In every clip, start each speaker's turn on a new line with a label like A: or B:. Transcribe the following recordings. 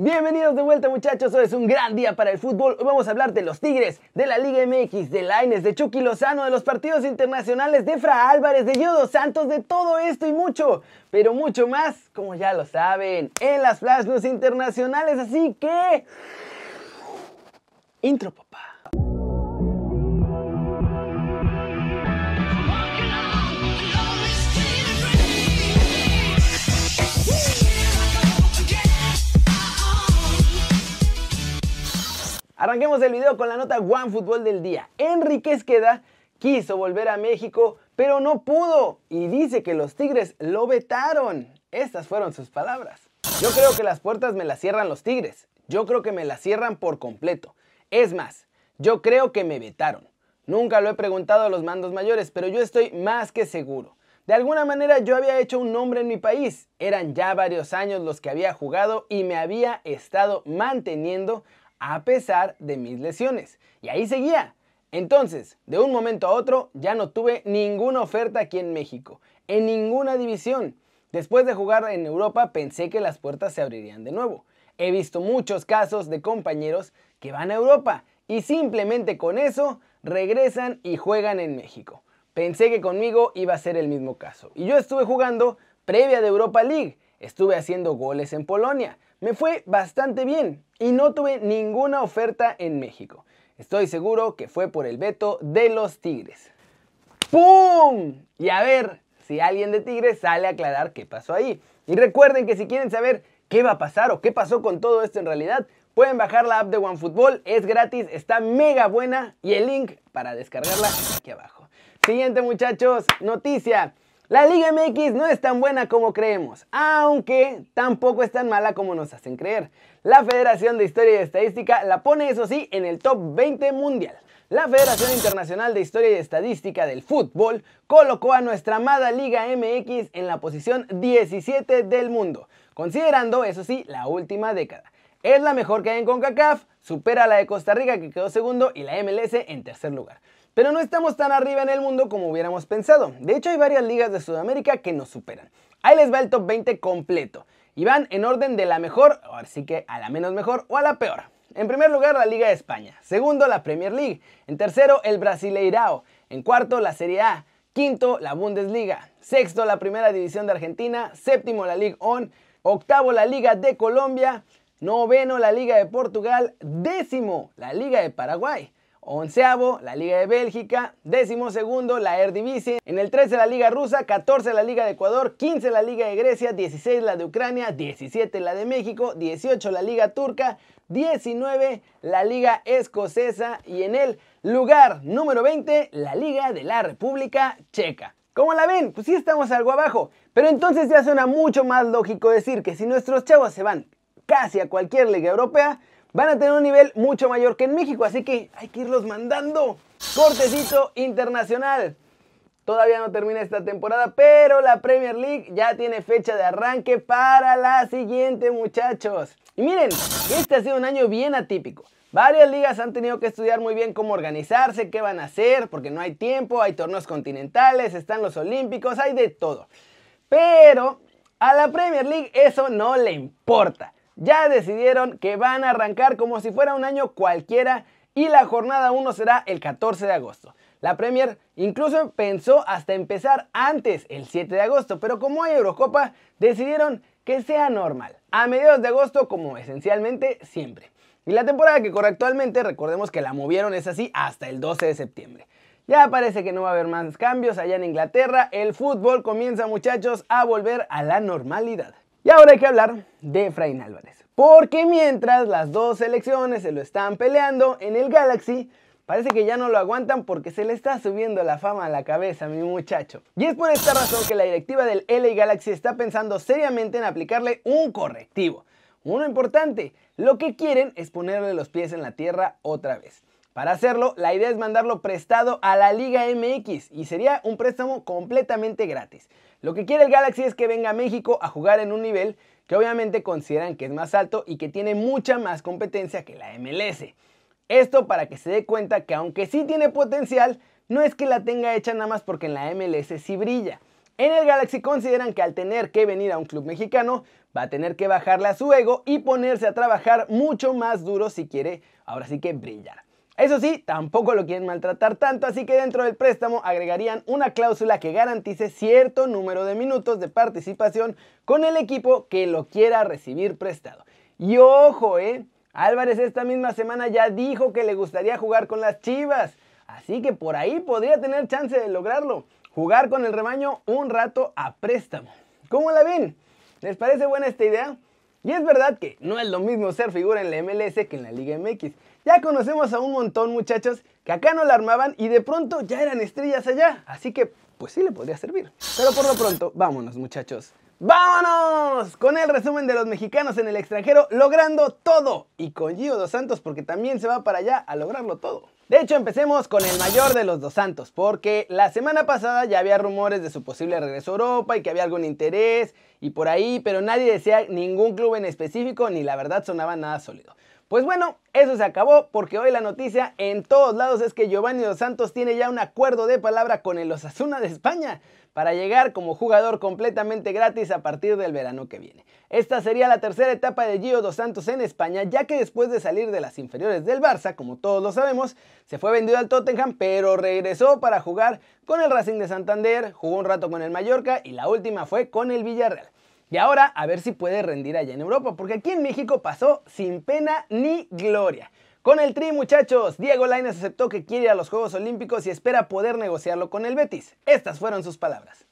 A: Bienvenidos de vuelta muchachos, hoy es un gran día para el fútbol. Hoy vamos a hablar de los Tigres, de la Liga MX, de Laines, de Chucky Lozano, de los partidos internacionales, de Fra Álvarez, de Yodo Santos, de todo esto y mucho, pero mucho más, como ya lo saben, en las Flash internacionales. Así que... Intro, papá. Arranquemos el video con la nota One Fútbol del día. Enrique Esqueda quiso volver a México, pero no pudo y dice que los Tigres lo vetaron. Estas fueron sus palabras. Yo creo que las puertas me las cierran los Tigres. Yo creo que me las cierran por completo. Es más, yo creo que me vetaron. Nunca lo he preguntado a los mandos mayores, pero yo estoy más que seguro. De alguna manera yo había hecho un nombre en mi país. Eran ya varios años los que había jugado y me había estado manteniendo a pesar de mis lesiones. Y ahí seguía. Entonces, de un momento a otro, ya no tuve ninguna oferta aquí en México, en ninguna división. Después de jugar en Europa pensé que las puertas se abrirían de nuevo. He visto muchos casos de compañeros que van a Europa y simplemente con eso regresan y juegan en México. Pensé que conmigo iba a ser el mismo caso. Y yo estuve jugando previa de Europa League. Estuve haciendo goles en Polonia. Me fue bastante bien y no tuve ninguna oferta en México. Estoy seguro que fue por el veto de los Tigres. ¡Pum! Y a ver si alguien de Tigres sale a aclarar qué pasó ahí. Y recuerden que si quieren saber qué va a pasar o qué pasó con todo esto en realidad, pueden bajar la app de OneFootball, es gratis, está mega buena y el link para descargarla aquí abajo. Siguiente muchachos, noticia. La Liga MX no es tan buena como creemos, aunque tampoco es tan mala como nos hacen creer. La Federación de Historia y Estadística la pone eso sí en el top 20 mundial. La Federación Internacional de Historia y Estadística del Fútbol colocó a nuestra amada Liga MX en la posición 17 del mundo, considerando eso sí la última década. Es la mejor que hay en CONCACAF, supera a la de Costa Rica que quedó segundo y la MLS en tercer lugar. Pero no estamos tan arriba en el mundo como hubiéramos pensado. De hecho, hay varias ligas de Sudamérica que nos superan. Ahí les va el top 20 completo. Y van en orden de la mejor, ahora sí que a la menos mejor o a la peor. En primer lugar, la Liga de España. Segundo, la Premier League. En tercero, el Brasileirao. En cuarto, la Serie A. Quinto, la Bundesliga. Sexto, la Primera División de Argentina. Séptimo, la Liga On. Octavo, la Liga de Colombia. Noveno, la Liga de Portugal. Décimo, la Liga de Paraguay. Onceavo, la Liga de Bélgica. Décimo segundo, la Eredivisie. En el 13, la Liga Rusa. 14, la Liga de Ecuador. 15, la Liga de Grecia. 16, la de Ucrania. 17, la de México. 18, la Liga Turca. 19, la Liga Escocesa. Y en el lugar número 20, la Liga de la República Checa. ¿Cómo la ven? Pues sí estamos algo abajo. Pero entonces ya suena mucho más lógico decir que si nuestros chavos se van casi a cualquier liga europea, van a tener un nivel mucho mayor que en México, así que hay que irlos mandando. Cortecito internacional. Todavía no termina esta temporada, pero la Premier League ya tiene fecha de arranque para la siguiente, muchachos. Y miren, este ha sido un año bien atípico. Varias ligas han tenido que estudiar muy bien cómo organizarse, qué van a hacer, porque no hay tiempo, hay torneos continentales, están los olímpicos, hay de todo. Pero a la Premier League eso no le importa ya decidieron que van a arrancar como si fuera un año cualquiera y la jornada 1 será el 14 de agosto. La Premier incluso pensó hasta empezar antes, el 7 de agosto, pero como hay Eurocopa, decidieron que sea normal, a mediados de agosto como esencialmente siempre. Y la temporada que corre actualmente, recordemos que la movieron es así hasta el 12 de septiembre. Ya parece que no va a haber más cambios allá en Inglaterra, el fútbol comienza muchachos a volver a la normalidad. Y ahora hay que hablar de Efraín Álvarez. Porque mientras las dos selecciones se lo están peleando en el Galaxy, parece que ya no lo aguantan porque se le está subiendo la fama a la cabeza mi muchacho. Y es por esta razón que la directiva del LA Galaxy está pensando seriamente en aplicarle un correctivo. Uno importante, lo que quieren es ponerle los pies en la tierra otra vez. Para hacerlo, la idea es mandarlo prestado a la Liga MX y sería un préstamo completamente gratis. Lo que quiere el Galaxy es que venga a México a jugar en un nivel que obviamente consideran que es más alto y que tiene mucha más competencia que la MLS. Esto para que se dé cuenta que aunque sí tiene potencial, no es que la tenga hecha nada más porque en la MLS sí brilla. En el Galaxy consideran que al tener que venir a un club mexicano va a tener que bajarle a su ego y ponerse a trabajar mucho más duro si quiere ahora sí que brillar. Eso sí, tampoco lo quieren maltratar tanto, así que dentro del préstamo agregarían una cláusula que garantice cierto número de minutos de participación con el equipo que lo quiera recibir prestado. Y ojo, eh, Álvarez esta misma semana ya dijo que le gustaría jugar con las Chivas, así que por ahí podría tener chance de lograrlo, jugar con el rebaño un rato a préstamo. ¿Cómo la ven? ¿Les parece buena esta idea? Y es verdad que no es lo mismo ser figura en la MLS que en la Liga MX. Ya conocemos a un montón muchachos que acá no la armaban y de pronto ya eran estrellas allá. Así que pues sí le podría servir. Pero por lo pronto, vámonos muchachos. ¡Vámonos! Con el resumen de los mexicanos en el extranjero logrando todo. Y con Gio Dos Santos porque también se va para allá a lograrlo todo. De hecho, empecemos con el mayor de los Dos Santos, porque la semana pasada ya había rumores de su posible regreso a Europa y que había algún interés y por ahí, pero nadie decía ningún club en específico ni la verdad sonaba nada sólido. Pues bueno, eso se acabó porque hoy la noticia en todos lados es que Giovanni Dos Santos tiene ya un acuerdo de palabra con el Osasuna de España para llegar como jugador completamente gratis a partir del verano que viene. Esta sería la tercera etapa de Gio Dos Santos en España, ya que después de salir de las inferiores del Barça, como todos lo sabemos, se fue vendido al Tottenham, pero regresó para jugar con el Racing de Santander, jugó un rato con el Mallorca y la última fue con el Villarreal. Y ahora a ver si puede rendir allá en Europa, porque aquí en México pasó sin pena ni gloria. Con el Tri, muchachos, Diego Lainez aceptó que quiere ir a los Juegos Olímpicos y espera poder negociarlo con el Betis. Estas fueron sus palabras.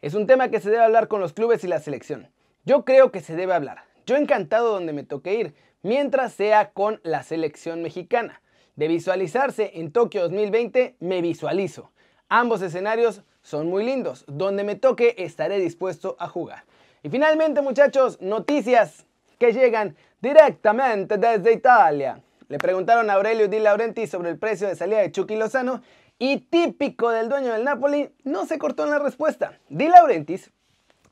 A: Es un tema que se debe hablar con los clubes y la selección. Yo creo que se debe hablar. Yo encantado donde me toque ir, mientras sea con la selección mexicana. De visualizarse en Tokio 2020, me visualizo. Ambos escenarios son muy lindos. Donde me toque estaré dispuesto a jugar. Y finalmente, muchachos, noticias que llegan directamente desde Italia. Le preguntaron a Aurelio Di Laurenti sobre el precio de salida de Chucky Lozano y típico del dueño del Napoli, no se cortó en la respuesta. Di Laurentiis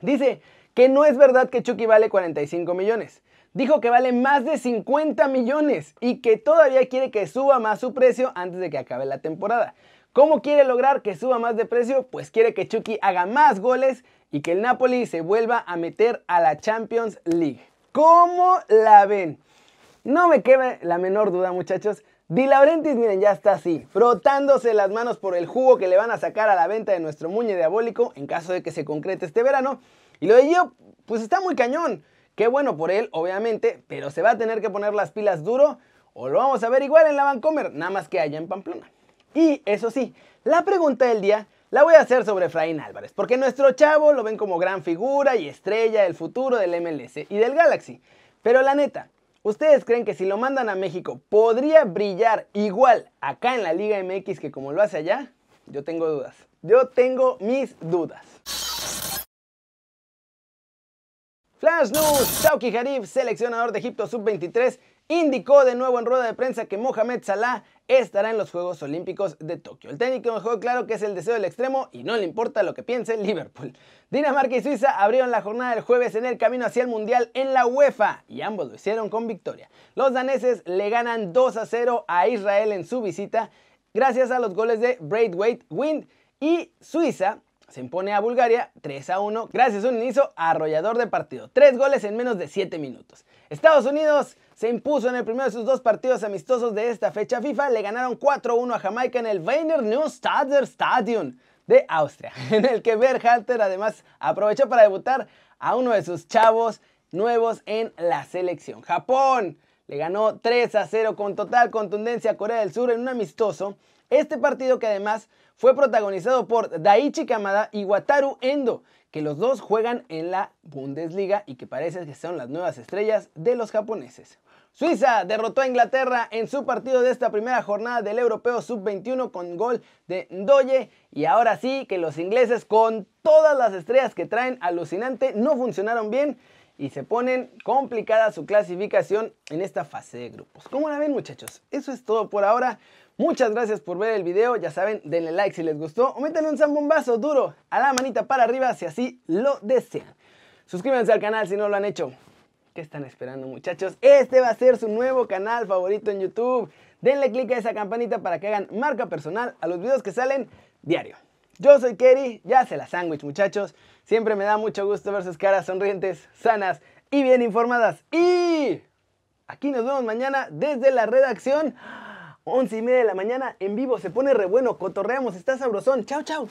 A: dice que no es verdad que Chucky vale 45 millones. Dijo que vale más de 50 millones y que todavía quiere que suba más su precio antes de que acabe la temporada. ¿Cómo quiere lograr que suba más de precio? Pues quiere que Chucky haga más goles y que el Napoli se vuelva a meter a la Champions League. ¿Cómo la ven? No me queda la menor duda, muchachos. Di Laurentiis, miren, ya está así, frotándose las manos por el jugo que le van a sacar a la venta de nuestro muñe diabólico en caso de que se concrete este verano. Y lo de Gio, pues está muy cañón. Qué bueno por él, obviamente, pero se va a tener que poner las pilas duro o lo vamos a ver igual en la Vancomer, nada más que allá en Pamplona. Y eso sí, la pregunta del día la voy a hacer sobre Efraín Álvarez, porque nuestro chavo lo ven como gran figura y estrella del futuro del MLS y del Galaxy. Pero la neta, ¿ustedes creen que si lo mandan a México podría brillar igual acá en la Liga MX que como lo hace allá? Yo tengo dudas. Yo tengo mis dudas. Flash News, Chauki Harif, seleccionador de Egipto Sub-23, indicó de nuevo en rueda de prensa que Mohamed Salah estará en los Juegos Olímpicos de Tokio. El técnico dejó claro que es el deseo del extremo y no le importa lo que piense Liverpool. Dinamarca y Suiza abrieron la jornada del jueves en el camino hacia el Mundial en la UEFA y ambos lo hicieron con victoria. Los daneses le ganan 2 a 0 a Israel en su visita gracias a los goles de Braithwaite Wind y Suiza se impone a Bulgaria 3 a 1 gracias a un inicio arrollador de partido. Tres goles en menos de 7 minutos. Estados Unidos se impuso en el primero de sus dos partidos amistosos de esta fecha FIFA. Le ganaron 4-1 a Jamaica en el Wiener Neustadt Stadion de Austria, en el que Berhalter además aprovechó para debutar a uno de sus chavos nuevos en la selección. Japón le ganó 3 a 0 con total contundencia a Corea del Sur en un amistoso. Este partido que además fue protagonizado por Daichi Kamada y Wataru Endo, que los dos juegan en la Bundesliga y que parece que son las nuevas estrellas de los japoneses. Suiza derrotó a Inglaterra en su partido de esta primera jornada del Europeo Sub-21 con gol de Ndoye y ahora sí que los ingleses con todas las estrellas que traen alucinante no funcionaron bien y se ponen complicada su clasificación en esta fase de grupos. ¿Cómo la ven muchachos? Eso es todo por ahora. Muchas gracias por ver el video, ya saben, denle like si les gustó o métanle un zambombazo duro a la manita para arriba si así lo desean. Suscríbanse al canal si no lo han hecho. ¿Qué están esperando muchachos? Este va a ser su nuevo canal favorito en YouTube. Denle click a esa campanita para que hagan marca personal a los videos que salen diario. Yo soy Kerry, ya se la sándwich muchachos. Siempre me da mucho gusto ver sus caras sonrientes, sanas y bien informadas. Y aquí nos vemos mañana desde la redacción. 11 y media de la mañana en vivo, se pone re bueno, cotorreamos, está sabrosón. Chao, chao.